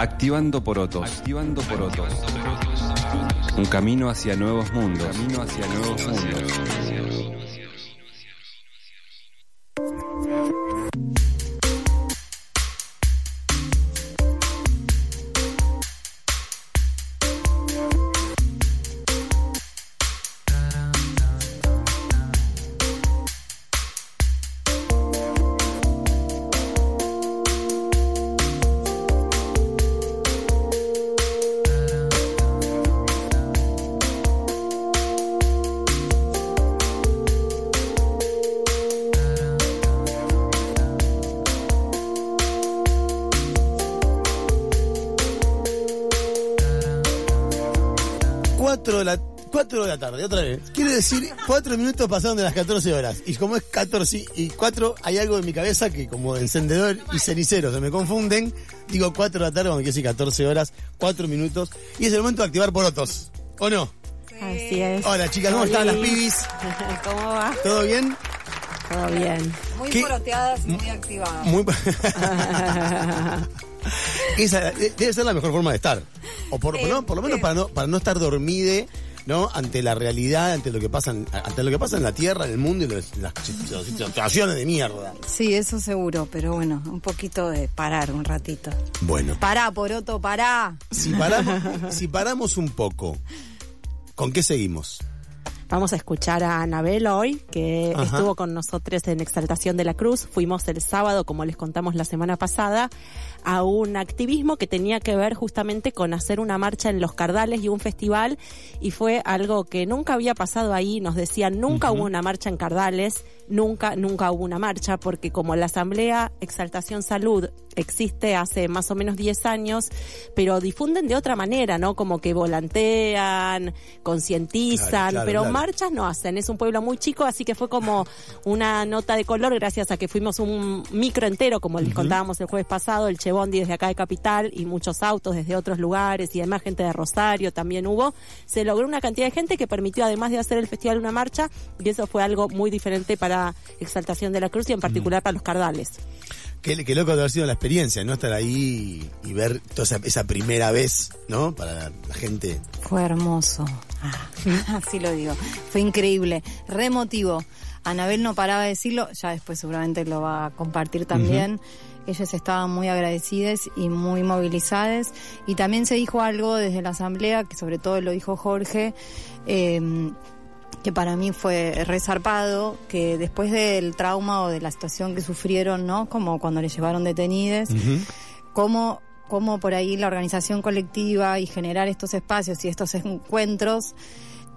Activando porotos. Activando porotos. Un camino hacia nuevos mundos. Camino hacia nuevos mundos. Cuatro de la 4 de la tarde, otra vez. Quiere decir, 4 minutos pasaron de las 14 horas. Y como es 14 y 4, hay algo en mi cabeza que como encendedor y cenicero se me confunden. Digo 4 de la tarde cuando quiero decir 14 horas, 4 minutos. Y es el momento de activar porotos. ¿O no? Así es. Hola chicas, ¿cómo están las pibis? ¿Cómo va? ¿Todo bien? Todo bien. Muy ¿Qué? poroteadas y muy activadas. Muy... Esa debe ser la mejor forma de estar. O por, no, por lo menos sí. para no, para no estar dormide, ¿no? Ante la realidad, ante lo que pasa en, ante lo que pasa en la tierra, en el mundo y los- las situaciones de mierda. Sí, eso seguro, pero bueno, un poquito de parar un ratito. Bueno, Pará, poroto, pará. si paramos, si paramos un poco, ¿con qué seguimos? Vamos a escuchar a Anabel hoy, que Ajá. estuvo con nosotros en Exaltación de la Cruz. Fuimos el sábado, como les contamos la semana pasada, a un activismo que tenía que ver justamente con hacer una marcha en Los Cardales y un festival. Y fue algo que nunca había pasado ahí. Nos decían, nunca hubo una marcha en Cardales, nunca, nunca hubo una marcha, porque como la Asamblea Exaltación Salud existe hace más o menos 10 años, pero difunden de otra manera, ¿no? Como que volantean, concientizan, Claro, claro, pero claro. Marchas no hacen. Es un pueblo muy chico, así que fue como una nota de color gracias a que fuimos un micro entero, como les contábamos el jueves pasado, el Chevondi desde acá de Capital y muchos autos desde otros lugares y además gente de Rosario también hubo. Se logró una cantidad de gente que permitió, además de hacer el festival, una marcha y eso fue algo muy diferente para Exaltación de la Cruz y en particular para los Cardales. Qué, qué loco de haber sido la experiencia, ¿no? Estar ahí y ver toda esa, esa primera vez, ¿no? Para la, la gente. Fue hermoso. Ah, así lo digo. Fue increíble. Re emotivo. Anabel no paraba de decirlo, ya después seguramente lo va a compartir también. Ellas estaban muy agradecidas y muy movilizadas. Y también se dijo algo desde la asamblea, que sobre todo lo dijo Jorge, eh, que para mí fue resarpado, que después del trauma o de la situación que sufrieron, ¿no? Como cuando le llevaron detenidas, cómo, cómo por ahí la organización colectiva y generar estos espacios y estos encuentros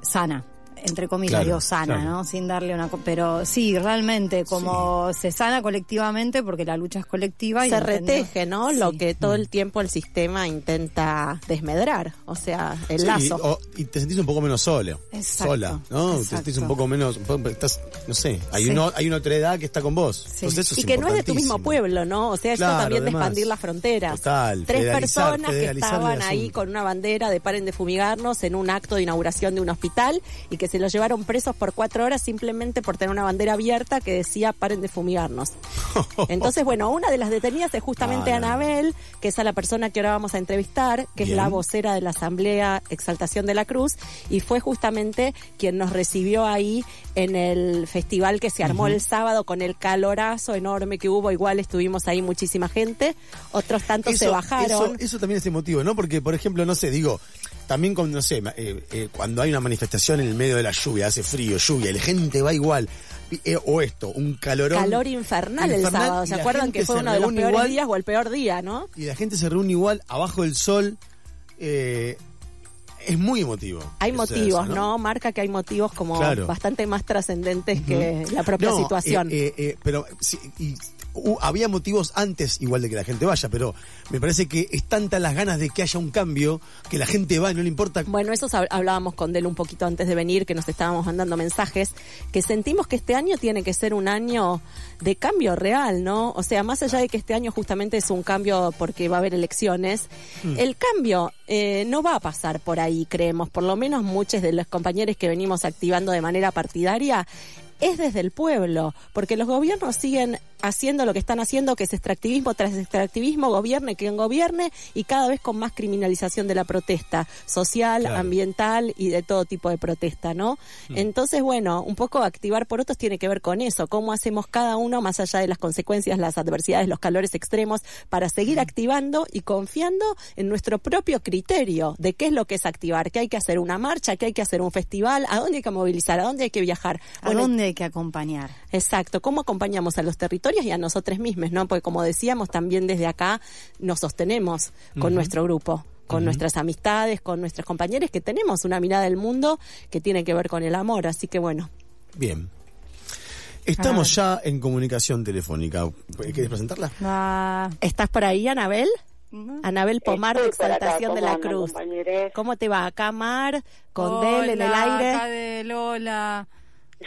sana entre comillas Claro, digo sana, claro. ¿no? Sin darle una... Pero sí, realmente, como se sana colectivamente porque la lucha es colectiva. y Se entender- reteje, ¿no? Lo que todo el tiempo el sistema intenta desmedrar, o sea, el Sí, lazo. o- y te sentís un poco menos solo. Exacto, sola, ¿no? Te sentís un poco menos. Estás, no sé, hay, Sí. uno, hay una otra edad que está con vos. Sí. Entonces eso y que no es de tu mismo pueblo, ¿no? O sea, esto Claro, también de expandir las fronteras. Total, Tres federalizar- personas que federalizar estaban ahí con una bandera de paren de fumigarnos en un acto de inauguración de un hospital y que se los llevaron presos por cuatro horas simplemente por tener una bandera abierta que decía paren de fumigarnos. Entonces, bueno, una de las detenidas es justamente Ah. Anabel, que es a la persona que ahora vamos a entrevistar, que Bien. es la vocera de la Asamblea Exaltación de la Cruz, y fue justamente quien nos recibió ahí en el festival que se armó el sábado con el calorazo enorme que hubo. Igual estuvimos ahí muchísima gente, otros tantos se bajaron. Eso, eso también es emotivo, ¿no? Porque, por ejemplo, no sé, digo, también con, no sé, eh, eh, cuando hay una manifestación en el medio de la lluvia, hace frío, lluvia, y la gente va igual. eh, o esto, un calorón. Calor infernal, el infernal, sábado. y ¿Se acuerdan que fue uno de los peores igual, días o el peor día, no? Y la gente se reúne igual, abajo del sol. eh, es muy emotivo. Hay motivos, eso, ¿no? Marca que hay motivos como Claro. bastante más trascendentes que la propia No, situación. eh, eh, eh, pero sí, y, uh, había motivos antes igual de que la gente vaya, pero me parece que es tantas las ganas de que haya un cambio que la gente va y no le importa. Bueno, eso hablábamos con Del un poquito antes de venir, que nos estábamos mandando mensajes, que sentimos que este año tiene que ser un año de cambio real, ¿no? O sea, más allá de que este año justamente es un cambio porque va a haber elecciones, el cambio eh, no va a pasar por ahí, creemos. Por lo menos muchos de los compañeros que venimos activando de manera partidaria es desde el pueblo, porque los gobiernos siguen haciendo lo que están haciendo, que es extractivismo tras extractivismo, gobierne quien gobierne, y cada vez con más criminalización de la protesta social, Claro. ambiental y de todo tipo de protesta, ¿no? Mm. Entonces, bueno, un poco activar por otros tiene que ver con eso, cómo hacemos cada uno, más allá de las consecuencias, las adversidades, los calores extremos, para seguir Mm. activando y confiando en nuestro propio criterio de qué es lo que es activar, qué hay que hacer una marcha, qué hay que hacer un festival, a dónde hay que movilizar, a dónde hay que viajar. ¿A Bueno, dónde hay que acompañar? Exacto, cómo acompañamos a los territorios y a nosotros mismos, ¿no? Porque como decíamos, también desde acá nos sostenemos con nuestro grupo, con nuestras amistades, con nuestros compañeros, que tenemos una mirada del mundo que tiene que ver con el amor. Así que bueno, Bien. Estamos ya en comunicación telefónica. ¿Quieres presentarla? Ah, ¿estás por ahí, Anabel? Anabel Pomar de acá, Exaltación de ¿cómo la Cruz. compañeres? ¿Cómo te va? Acá Mar, con hola, Del en el aire. Cadel, hola.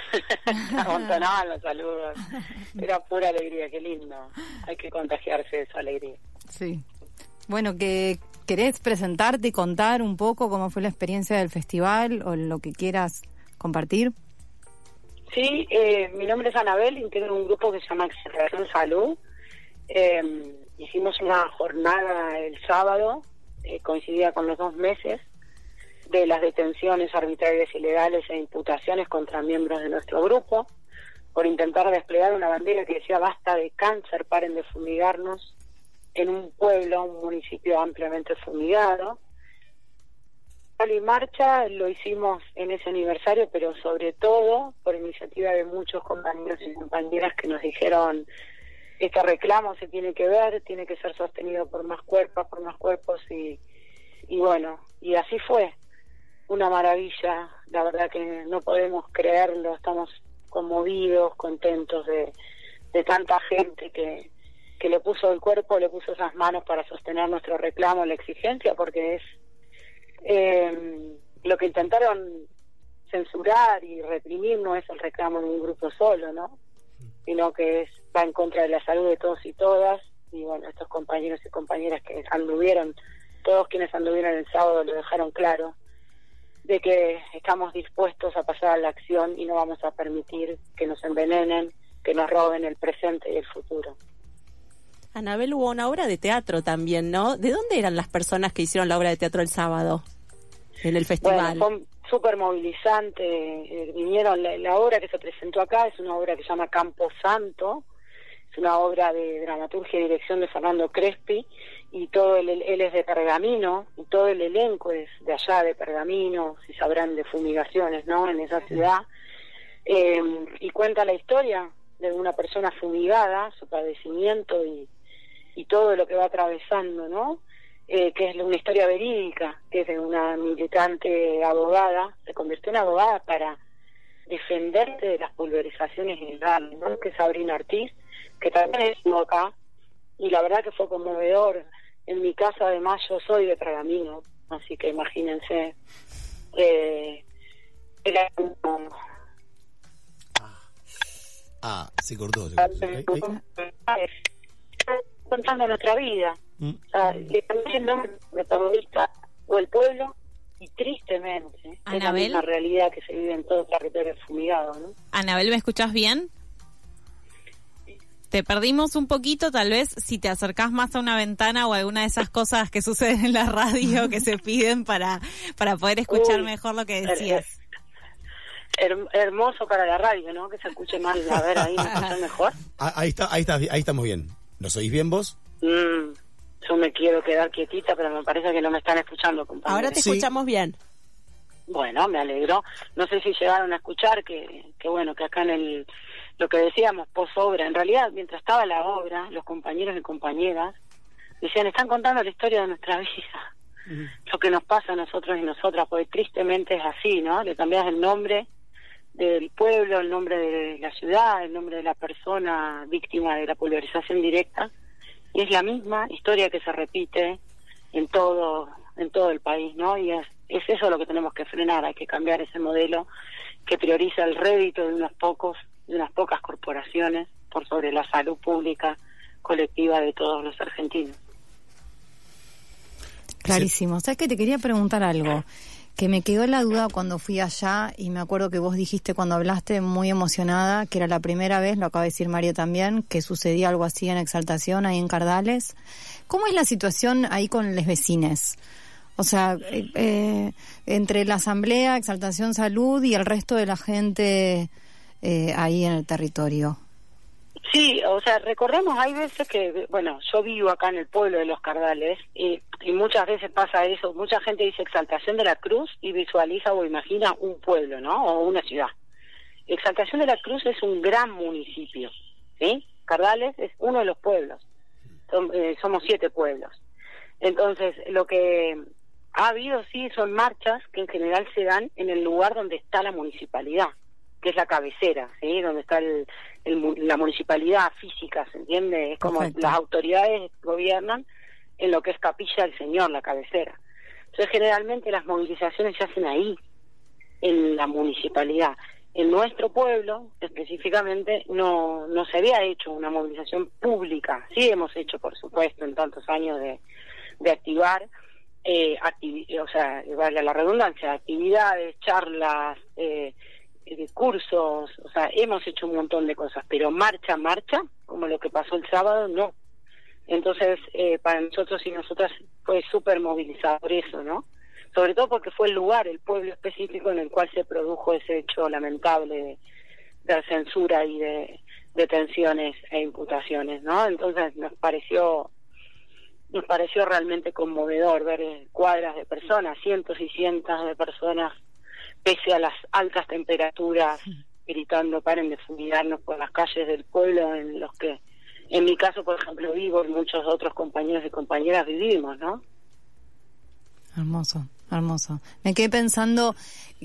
Amontonaban los saludos. Era pura alegría, qué lindo. Hay que contagiarse de esa alegría. Sí. Bueno, que ¿querés presentarte y contar un poco cómo fue la experiencia del festival o lo que quieras compartir? Sí, eh, mi nombre es Anabel, integro un grupo que se llama Exaltación Salud. Eh, hicimos una jornada el sábado, eh, coincidida con los dos meses, de las detenciones arbitrarias, ilegales e imputaciones contra miembros de nuestro grupo, por intentar desplegar una bandera que decía basta de cáncer, paren de fumigarnos, en un pueblo, un municipio ampliamente fumigado. y marcha lo hicimos en ese aniversario, pero sobre todo por iniciativa de muchos compañeros y compañeras que nos dijeron este reclamo se tiene que ver, tiene que ser sostenido por más cuerpos, por más cuerpos y, y bueno, y así fue. Una maravilla, la verdad que no podemos creerlo, estamos conmovidos, contentos de, de tanta gente que, que le puso el cuerpo, le puso esas manos para sostener nuestro reclamo, la exigencia, porque es eh, lo que intentaron censurar y reprimir no es el reclamo de un grupo solo, ¿no? Sino que es, va en contra de la salud de todos y todas. Y bueno, estos compañeros y compañeras que anduvieron, todos quienes anduvieron el sábado lo dejaron claro, de que estamos dispuestos a pasar a la acción y no vamos a permitir que nos envenenen, que nos roben el presente y el futuro. Anabel, hubo una obra de teatro también, ¿no? ¿De dónde eran las personas que hicieron la obra de teatro el sábado en el festival? Bueno, fue súper movilizante. eh, vinieron, la, la obra que se presentó acá es una obra que se llama Campo Santo, es una obra de dramaturgia y dirección de Fernando Crespi, y todo el, él es de Pergamino, y todo el elenco es de allá, de Pergamino, si sabrán de fumigaciones, ¿no? En esa ciudad. Eh, y cuenta la historia de una persona fumigada, su padecimiento y, y todo lo que va atravesando, ¿no? Eh, que es una historia verídica, que es de una militante abogada, se convirtió en abogada para defenderte de las pulverizaciones ilegales, ¿no? que es Sabrina Ortiz, que también es acá, y la verdad que fue conmovedor. En mi casa, además, yo soy de Pergamino, así que imagínense. Eh, era como- Ah, se cortó. Se cortó. Ahí- ahí. contando nuestra vida. Mm. O sea, de terrorista o el pueblo y tristemente es la Anabel. misma realidad que se vive en todo el territorio fumigado, ¿no? Anabel, ¿me escuchás bien? Te perdimos un poquito, tal vez si te acercás más a una ventana o alguna de esas cosas que suceden en la radio que se piden para, para poder escuchar Uy, mejor lo que her- decías. her- hermoso para la radio, ¿no? Que se escuche mal. A ver, ahí me escuchan mejor. Ah, ahí está, ahí está, ahí estamos bien. ¿Nos oís bien vos? Mm, yo me quiero quedar quietita, pero me parece que no me están escuchando, compañeros. Ahora te Sí. escuchamos bien. Bueno, me alegro. No sé si llegaron a escuchar que, que bueno, que acá en el, lo que decíamos, posobra, en realidad, mientras estaba la obra, los compañeros y compañeras decían, están contando la historia de nuestra vida, lo que nos pasa a nosotros y nosotras, porque tristemente es así, ¿no? Le cambias el nombre del pueblo, el nombre de la ciudad, el nombre de la persona víctima de la pulverización directa, y es la misma historia que se repite en todo en todo el país, ¿no? Y es, es eso lo que tenemos que frenar, hay que cambiar ese modelo que prioriza el rédito de unos pocos, de unas pocas corporaciones por sobre la salud pública colectiva de todos los argentinos. Clarísimo. ¿Sabes que te quería preguntar algo? que me quedó la duda cuando fui allá y me acuerdo que vos dijiste cuando hablaste muy emocionada que era la primera vez, lo acaba de decir Mario también, que sucedía algo así en Exaltación, ahí en Cardales. ¿Cómo es la situación ahí con los vecines? O sea, eh, eh, entre la Asamblea, Exaltación Salud y el resto de la gente eh, ahí en el territorio. Sí, o sea, recordemos, hay veces que, bueno, yo vivo acá en el pueblo de Los Cardales y, y muchas veces pasa eso, mucha gente dice Exaltación de la Cruz y visualiza o imagina un pueblo, ¿no? O una ciudad. Exaltación de la Cruz es un gran municipio, ¿sí? Cardales es uno de los pueblos, eh, somos siete pueblos. Entonces, lo que ha habido, sí, son marchas que en general se dan en el lugar donde está la municipalidad que es la cabecera, ¿sí? donde está el, la municipalidad física, ¿se entiende? Es como las autoridades gobiernan en lo que es Capilla del Señor, la cabecera. Entonces, generalmente las movilizaciones se hacen ahí, en la municipalidad. En nuestro pueblo, específicamente, no, no se había hecho una movilización pública. Sí hemos hecho, por supuesto, en tantos años de, de activar, eh, o sea, vale la redundancia, actividades, charlas, eh, cursos, o sea, hemos hecho un montón de cosas, pero marcha, marcha, como lo que pasó el sábado, no. Entonces, eh, para nosotros y nosotras fue súper movilizador eso, ¿no? Sobre todo porque fue el lugar, el pueblo específico en el cual se produjo ese hecho lamentable de, censura y de detenciones e imputaciones, ¿no? Entonces nos pareció nos pareció realmente conmovedor ver cuadras de personas, cientos y cientos de personas pese a las altas temperaturas, gritando paren de fumigarnos por las calles del pueblo en los que, en mi caso, por ejemplo, vivo y muchos otros compañeros y compañeras vivimos, ¿no? Hermoso, hermoso. Me quedé pensando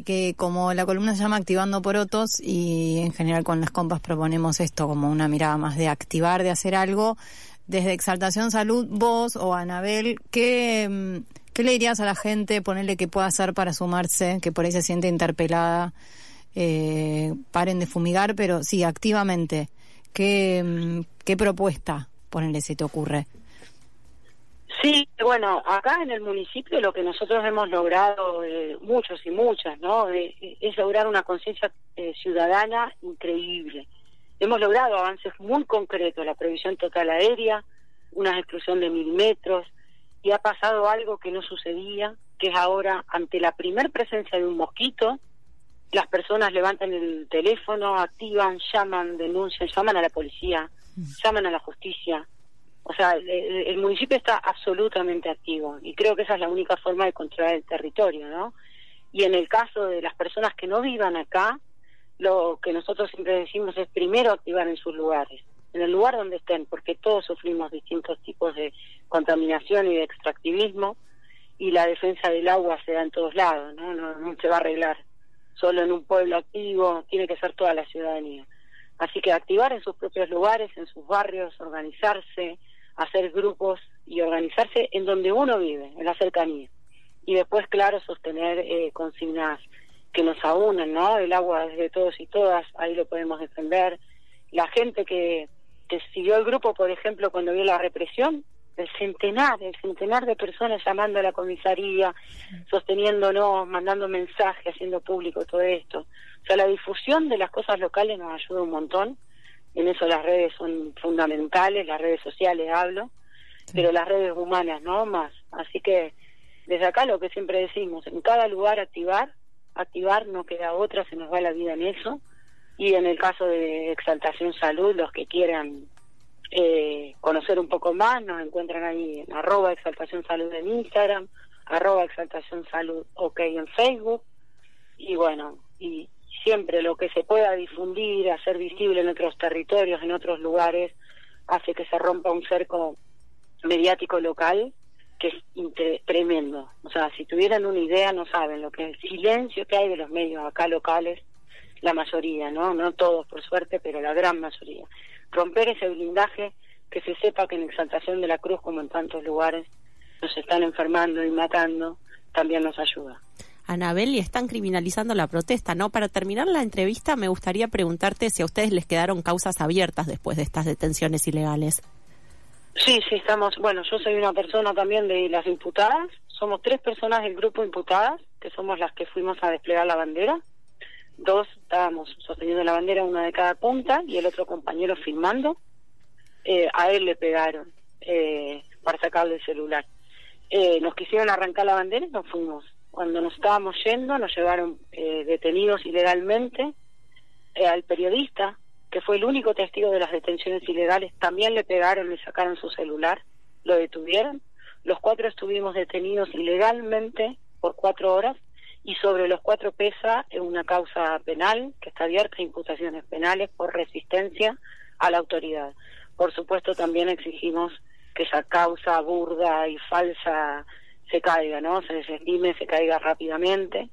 que como la columna se llama Activando Porotos y en general con las compas proponemos esto como una mirada más de activar, de hacer algo, desde Exaltación Salud, vos o Anabel, ¿qué, mm, ¿qué le dirías a la gente, ponerle que pueda hacer para sumarse, que por ahí se siente interpelada? Eh, paren de fumigar, pero sí, activamente. ¿Qué, mm, qué propuesta, ponerle, se te ocurre? Sí, bueno, acá en el municipio lo que nosotros hemos logrado, eh, muchos y muchas, ¿no? Eh, es lograr una conciencia ciudadana increíble hemos logrado avances muy concretos, la previsión total aérea, una exclusión de mil metros, y ha pasado algo que no sucedía, que es ahora, ante la primer presencia de un mosquito, las personas levantan el teléfono, activan, llaman, denuncian, llaman a la policía, llaman a la justicia. O sea, el, municipio está absolutamente activo y creo que esa es la única forma de controlar el territorio, ¿no? Y en el caso de las personas que no vivan acá, lo que nosotros siempre decimos es primero activar en sus lugares, en el lugar donde estén, porque todos sufrimos distintos tipos de contaminación y de extractivismo y la defensa del agua se da en todos lados, ¿no? No, se va a arreglar solo en un pueblo activo, tiene que ser toda la ciudadanía. Así que activar en sus propios lugares, en sus barrios, organizarse, hacer grupos y organizarse en donde uno vive, en la cercanía. Y después, claro, sostener eh, consignas que nos aúnan, ¿no? El agua es de todos y todas, ahí lo podemos defender. La gente que, que siguió el grupo, por ejemplo, cuando vio la represión, el centenar, el centenar de personas llamando a la comisaría, sosteniéndonos, mandando mensajes, haciendo público todo esto. O sea, la difusión de las cosas locales nos ayuda un montón. En eso las redes son fundamentales, las redes sociales hablo, pero las redes humanas no más. Así que desde acá lo que siempre decimos, en cada lugar activar activar, no queda otra, se nos va la vida en eso. Y en el caso de Exaltación Salud, los que quieran eh, conocer un poco más, nos encuentran ahí en arroba Exaltación Salud en Instagram, arroba Exaltación Salud OK en Facebook. Y bueno, y siempre lo que se pueda difundir, hacer visible en otros territorios, en otros lugares, hace que se rompa un cerco mediático local que es tremendo. O sea, si tuvieran una idea, no saben lo que es el silencio que hay de los medios acá locales, la mayoría, ¿no? No todos, por suerte, pero la gran mayoría. Romper ese blindaje, que se sepa que en Exaltación de la Cruz, como en tantos lugares, nos están enfermando y matando, también nos ayuda. Anabel, y están criminalizando la protesta, ¿no? Para terminar la entrevista, me gustaría preguntarte si a ustedes les quedaron causas abiertas después de estas detenciones ilegales. Sí, sí, estamos, bueno, yo soy una persona también de las imputadas, somos tres personas del grupo imputadas, que somos las que fuimos a desplegar la bandera. Dos estábamos sosteniendo la bandera, una de cada punta, y el otro compañero filmando. Eh, a él le pegaron eh, para sacarle el celular. Eh, nos quisieron arrancar la bandera y nos fuimos. Cuando nos estábamos yendo, nos llevaron eh, detenidos ilegalmente. Eh, al periodista, que fue el único testigo de las detenciones ilegales, también le pegaron, le sacaron su celular, lo detuvieron. Los cuatro estuvimos detenidos ilegalmente por cuatro horas y sobre los cuatro pesa una causa penal que está abierta, imputaciones penales por resistencia a la autoridad. Por supuesto, también exigimos que esa causa burda y falsa se caiga, ¿no? Se desestime, se caiga rápidamente.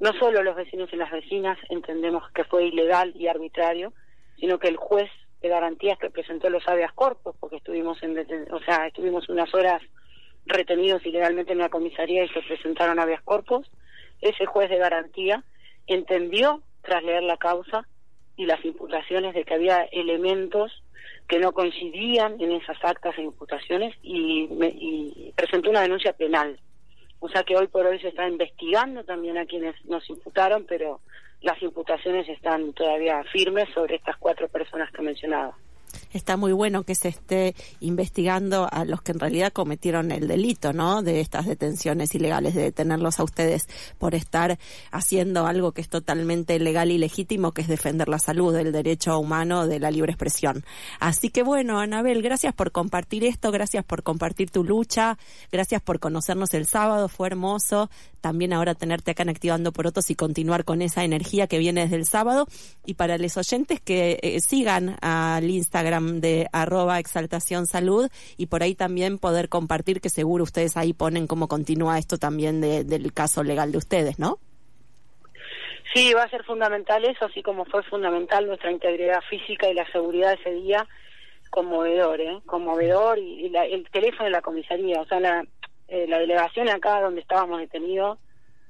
No solo los vecinos y las vecinas entendemos que fue ilegal y arbitrario, sino que el juez de garantías que presentó los habeas corpus, porque estuvimos en, o sea, estuvimos unas horas retenidos ilegalmente en la comisaría y se presentaron habeas corpus, ese juez de garantía entendió tras leer la causa y las imputaciones de que había elementos que no coincidían en esas actas e imputaciones y, me- y presentó una denuncia penal. O sea que hoy por hoy se está investigando también a quienes nos imputaron, pero las imputaciones están todavía firmes sobre estas cuatro personas que mencionaba. Está muy bueno que se esté investigando a los que en realidad cometieron el delito, ¿no? De estas detenciones ilegales, de detenerlos a ustedes por estar haciendo algo que es totalmente legal y legítimo, que es defender la salud, el derecho humano, de la libre expresión. Así que bueno, Anabel, gracias por compartir esto, gracias por compartir tu lucha, gracias por conocernos el sábado, fue hermoso. También ahora tenerte acá en Activando por Otros y continuar con esa energía que viene desde el sábado. Y para los oyentes que eh, sigan al Instagram de arroba exaltación salud y por ahí también poder compartir que seguro ustedes ahí ponen cómo continúa esto también de- del caso legal de ustedes, ¿no? Sí, va a ser fundamental eso, así como fue fundamental nuestra integridad física y la seguridad ese día, conmovedor, ¿eh? Conmovedor y, la- el teléfono de la comisaría, o sea, la, eh, la delegación acá donde estábamos detenidos,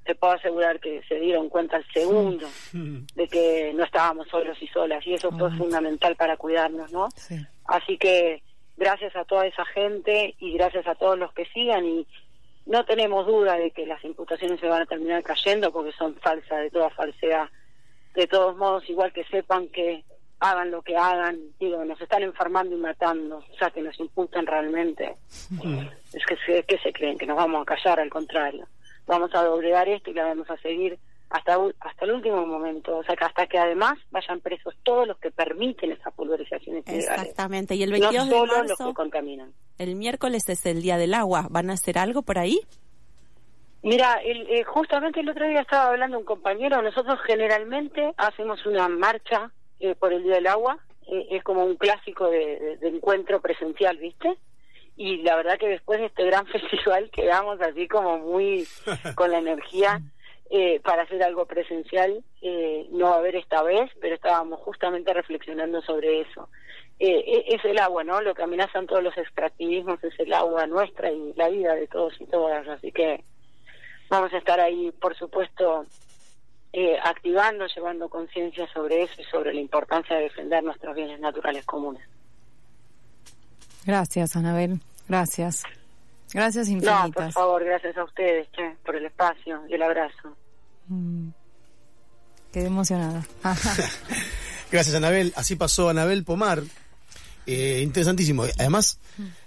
te puedo asegurar que se dieron cuenta al segundo de que no estábamos solos y solas y eso fue fundamental para cuidarnos, ¿no? Sí. Así que gracias a toda esa gente y gracias a todos los que sigan y no tenemos duda de que las imputaciones se van a terminar cayendo porque son falsas de toda falsedad. De todos modos, igual que sepan que hagan lo que hagan, digo, nos están enfermando y matando, o sea, que nos imputan realmente. Es que que se creen que nos vamos a callar, al contrario. Vamos a doblegar esto y la vamos a seguir hasta u- hasta el último momento, o sea, que hasta que además vayan presos todos los que permiten esas pulverizaciones. Exactamente. Y el No 22 de solo los que contaminan. el miércoles es el Día del Agua. ¿Van a hacer algo por ahí? Mira, el, eh, justamente el otro día estaba hablando un compañero, nosotros generalmente hacemos una marcha eh, por el Día del Agua, eh, es como un clásico de, de- de encuentro presencial, ¿viste? Y la verdad que después de este gran festival quedamos así como muy con la energía eh, para hacer algo presencial, eh, no va a haber esta vez, pero estábamos justamente reflexionando sobre eso. Eh, e- es el agua, ¿no? Lo que amenazan todos los extractivismos es el agua nuestra y la vida de todos y todas, así que vamos a estar ahí, por supuesto, eh, activando, llevando conciencia sobre eso y sobre la importancia de defender nuestros bienes naturales comunes. Gracias, Anabel. Gracias. Gracias No, por infinitas. favor, gracias a ustedes, che, por el espacio y el abrazo. Mm. Quedé emocionada. Gracias, Anabel. Así pasó Anabel Pomar. Eh, interesantísimo. Además,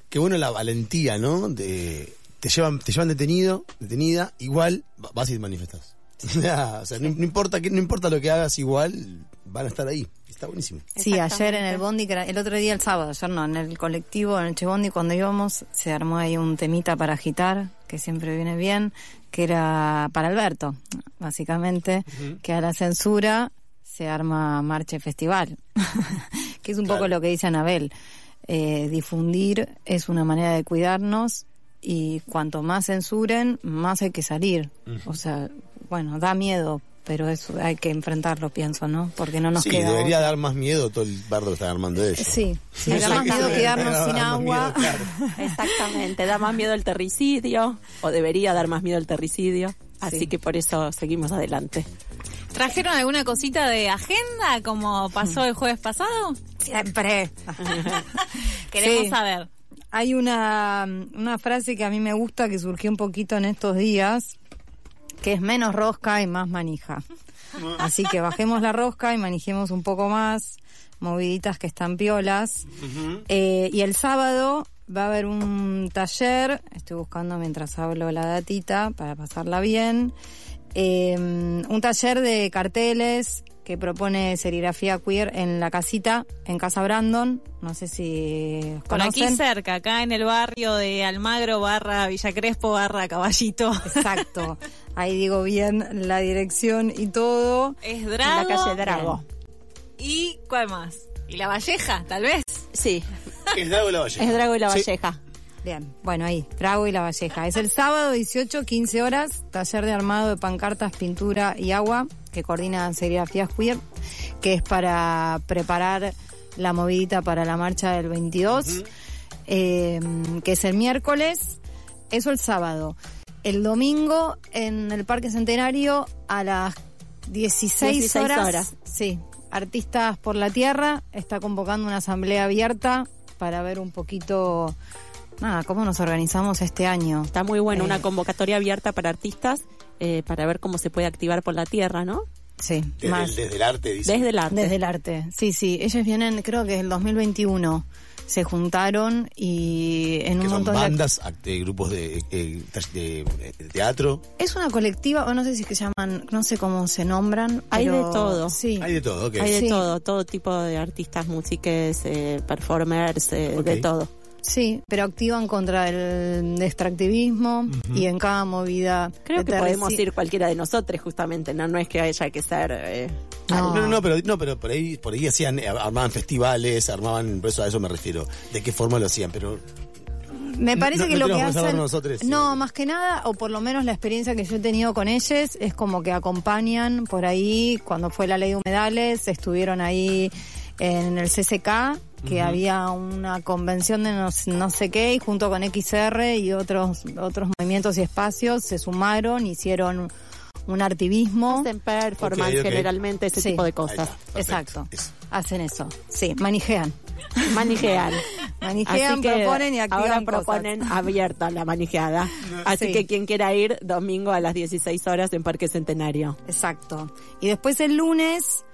qué bueno la valentía, ¿no? De, te llevan te llevan detenido, detenida, igual va- vas y te manifestas. o sea, no, no importa que, no importa lo que hagas, igual van a estar ahí. Está buenísimo. Sí, ayer en el Bondi, que era- el otro día, el sábado, ayer no, en el colectivo, en el Che Bondi, cuando íbamos, se armó ahí un temita para agitar, que siempre viene bien, que era para Alberto, básicamente, que a la censura se arma marcha y festival, que es un poco lo que dice Anabel. Eh, difundir es una manera de cuidarnos y cuanto más censuren, más hay que salir. O sea, bueno, da miedo, pero eso hay que enfrentarlo, pienso, ¿no? Porque no nos sí, queda debería otra. dar más miedo todo el bardo que están armando ellos. Sí, sí, Eso da más miedo quedarnos da sin agua. miedo, claro. Exactamente, da más miedo el terricidio, o debería dar más miedo el terricidio. Así Sí. que por eso seguimos adelante. ¿Trajeron alguna cosita de agenda como pasó el jueves pasado? Siempre. Queremos Sí. saber. hay una, una frase que a mí me gusta que surgió un poquito en estos días, que es menos rosca y más manija. Así que bajemos la rosca y manijemos un poco más, moviditas que están piolas. Eh, y el sábado va a haber un taller, estoy buscando mientras hablo la datita para pasarla bien, eh, un taller de carteles que propone serigrafía queer en la casita, en Casa Brandon, no sé si Por aquí conocen. cerca, acá en el barrio de Almagro barra Villa Crespo barra Caballito. Exacto, ahí digo bien la dirección y todo. Es En Drago. la calle Drago. ¿Y cuál más? ¿Y la Valleja, tal vez? Sí, Es Drago de la Valle. es Drago y la Sí. Valleja. Bien, bueno, ahí, Trago y La Valleja. Es el sábado 18, 15 horas, taller de armado de pancartas, pintura y agua, que coordina Serigrafías Queer, que es para preparar la movidita para la marcha del 22, eh, que es el miércoles, eso el sábado. El domingo en el Parque Centenario a las 16, 16 horas, horas. Sí, Artistas por la Tierra está convocando una asamblea abierta para ver un poquito, nada, cómo nos organizamos este año. Está muy bueno, Eh. una convocatoria abierta para artistas eh, para ver cómo se puede activar por la tierra, ¿no? Sí, Desde, más el, desde el arte, dice. Desde el arte. desde el arte. Sí, sí, ellos vienen, creo que el 2021 se juntaron y en un son montón de bandas, act- eh, grupos de, eh, de- de teatro. Es una colectiva, o no sé si es que se llaman, no sé cómo se nombran. Hay pero- de todo. Sí. Hay de todo, ok. Hay de Sí. todo, todo tipo de artistas, músicos, eh, performers, eh, de todo. Sí, pero activan contra el extractivismo y en cada movida. Creo de que podemos ir cualquiera de nosotros, justamente, no, no es que haya que ser... eh, No. No, no, pero, no, pero por ahí, por ahí hacían, eh, armaban festivales, armaban, por eso a eso me refiero. ¿De qué forma lo hacían? Pero Me parece No- que no lo que hacen. nosotros, no, sí. más que nada, o por lo menos la experiencia que yo he tenido con ellos, es como que acompañan por ahí, cuando fue la ley de humedales, estuvieron ahí en el CCK, que había una convención de no, no sé qué, y junto con XR y otros, otros movimientos y espacios se sumaron, hicieron un artivismo. hacen performance generalmente, ese Sí. tipo de cosas. está. Exacto. Eso. Hacen eso. Sí, manijean. Manijean. Manijean, Así que proponen y activan Ahora cosas. proponen abierta la manijeada. Así Sí. que quien quiera ir, domingo a las 16 horas en Parque Centenario. Exacto. Y después el lunes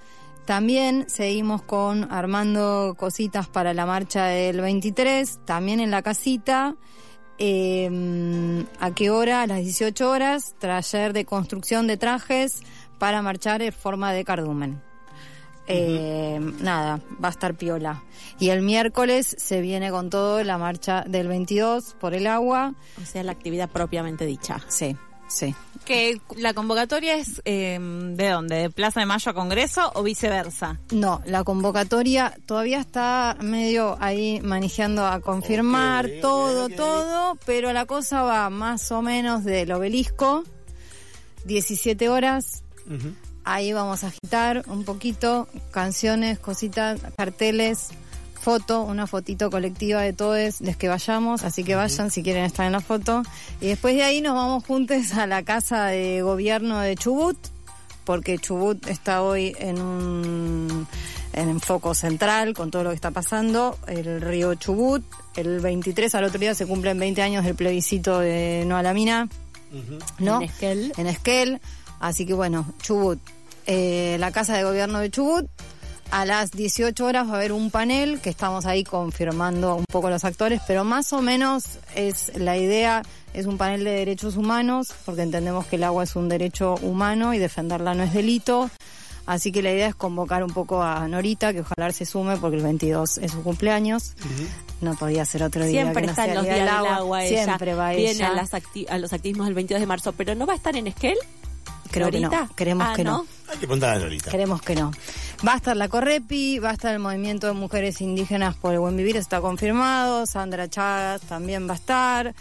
también seguimos con armando cositas para la marcha del 23, también en la casita. Eh, ¿A qué hora? A las 18 horas, taller de construcción de trajes para marchar en forma de cardumen. Eh, Nada, va a estar piola. Y el miércoles se viene con todo la marcha del 22 por el agua. O sea, la actividad propiamente dicha. Sí, sí. Que la convocatoria es eh, ¿de dónde? ¿De Plaza de Mayo a Congreso o viceversa? No, la convocatoria todavía está medio ahí manejando a confirmar todo, todo, pero la cosa va más o menos del obelisco, 17 horas. Ahí vamos a agitar un poquito, canciones, cositas, carteles, foto, una fotito colectiva de todos los que vayamos, así que vayan si quieren estar en la foto. Y después de ahí nos vamos juntos a la casa de gobierno de Chubut, porque Chubut está hoy en un en foco central con todo lo que está pasando, el río Chubut, el 23 al otro día se cumplen 20 años del plebiscito de no a la mina, ¿no? En Esquel. En Esquel, así que bueno, Chubut, eh, la casa de gobierno de Chubut, a las 18 horas va a haber un panel que estamos ahí confirmando un poco los actores, pero más o menos es la idea, es un panel de derechos humanos, porque entendemos que el agua es un derecho humano y defenderla no es delito. Así que la idea es convocar un poco a Norita, que ojalá se sume porque el 22 es su cumpleaños. No podía ser otro día. Siempre que no está en los días día del agua. ella. Siempre va Viene ella. a, las a los activismos del 22 de marzo, pero ¿no va a estar en Esquel? Creo que no. Queremos Ah, que no. Hay que preguntar a Lolita. Queremos que no. Va a estar la Correpi, va a estar el Movimiento de Mujeres Indígenas por el Buen Vivir, está confirmado. Sandra Chagas también va a estar.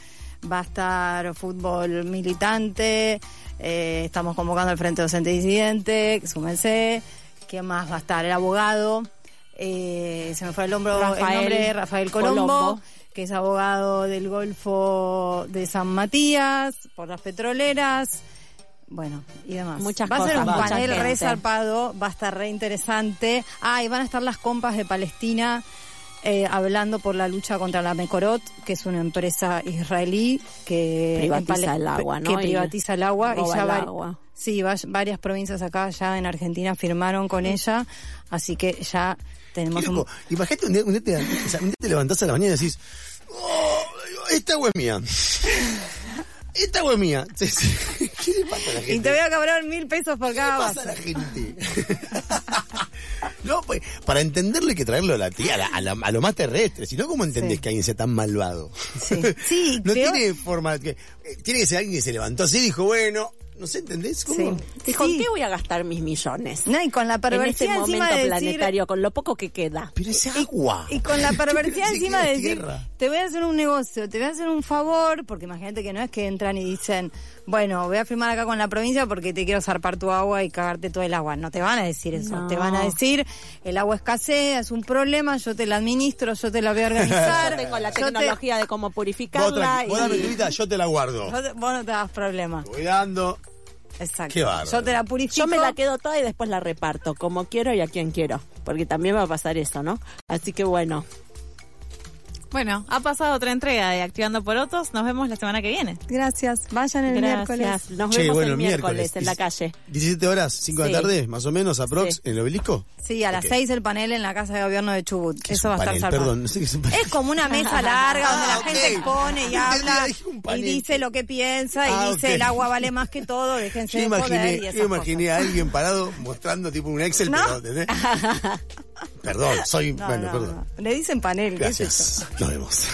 Va a estar fútbol militante. eh, estamos convocando al Frente Docente Disidente, súmense. ¿Quién más va a estar? El abogado. eh, se me fue el, hombro, el Rafael nombre, Rafael Colombo, Colombo. que es abogado del Golfo de San Matías, por las petroleras. Bueno, y demás. Muchas va a ser cosas, un panel re zarpado, va a estar re interesante. Ah, y van a estar las compas de Palestina eh, hablando por la lucha contra la Mecorot, que es una empresa israelí que Privatiza el agua, ¿no? Que Y privatiza el agua y ya el va- agua. Sí, va- varias provincias acá ya en Argentina firmaron con ella, así que ya tenemos un. Imagínate un día, un día te, un día te levantás a la mañana y decís, "Oh, esta agua es mía. Esta agua es mía. Sí, sí. ¿Qué le pasa a la gente? y te voy a cobrar mil pesos por ¿Qué cada le pasa a la gente? no, pues, para entenderlo hay que traerlo a, la, a, la- a la- a lo más terrestre. Si no, ¿cómo entendés Sí. que alguien sea tan malvado? Sí. Sí, no peor- tiene forma. Que, eh, tiene que ser alguien que se levantó así y dijo, bueno, no sé, ¿entendés? ¿Cómo? Sí. ¿Y con Sí. qué voy a gastar mis millones? No, y con la en este perversidad encima momento de decir... planetario, con lo poco que queda. Pero es agua. Y con la perversidad encima de decir, tierra. te voy a hacer un negocio, te voy a hacer un favor, porque imagínate que no es que entran y dicen, bueno, voy a firmar acá con la provincia porque te quiero zarpar tu agua y cagarte todo el agua. No te van a decir eso, No. te van a decir, el agua escasea, es un problema, yo te la administro, yo te la voy a organizar. Yo tengo la yo te- tecnología de cómo Vos, purificarla. vos dame y... vida, yo te la guardo. yo te- vos no te das problema. Te voy dando. Exacto. Qué. Yo te la purifico. Yo me la quedo toda y después la reparto, como quiero y a quien quiero. Porque también va a pasar eso, ¿no? Así que bueno, Bueno, ha pasado otra entrega de Activando por Otros. Nos vemos la semana que viene. Gracias, vayan el miércoles. Nos Che, vemos bueno, el miércoles, en la calle. 17 horas, 5 de la tarde, más o menos, aprox, Sí. en el obelisco. Sí, a las Ok. seis el panel en la Casa de Gobierno de Chubut. ¿Qué es Eso un va a estar. Perdón, no sé qué es un panel. Es como una mesa larga donde la Ah, gente expone y habla y dice lo que piensa y Ah, dice el agua vale más que todo, déjense Yo de imaginé, joder y yo imaginé a alguien parado mostrando tipo un Excel, No. pero. Perdón, soy. No, bueno, no, perdón. Le dicen panel, ¿qué es eso? Gracias. Nos vemos.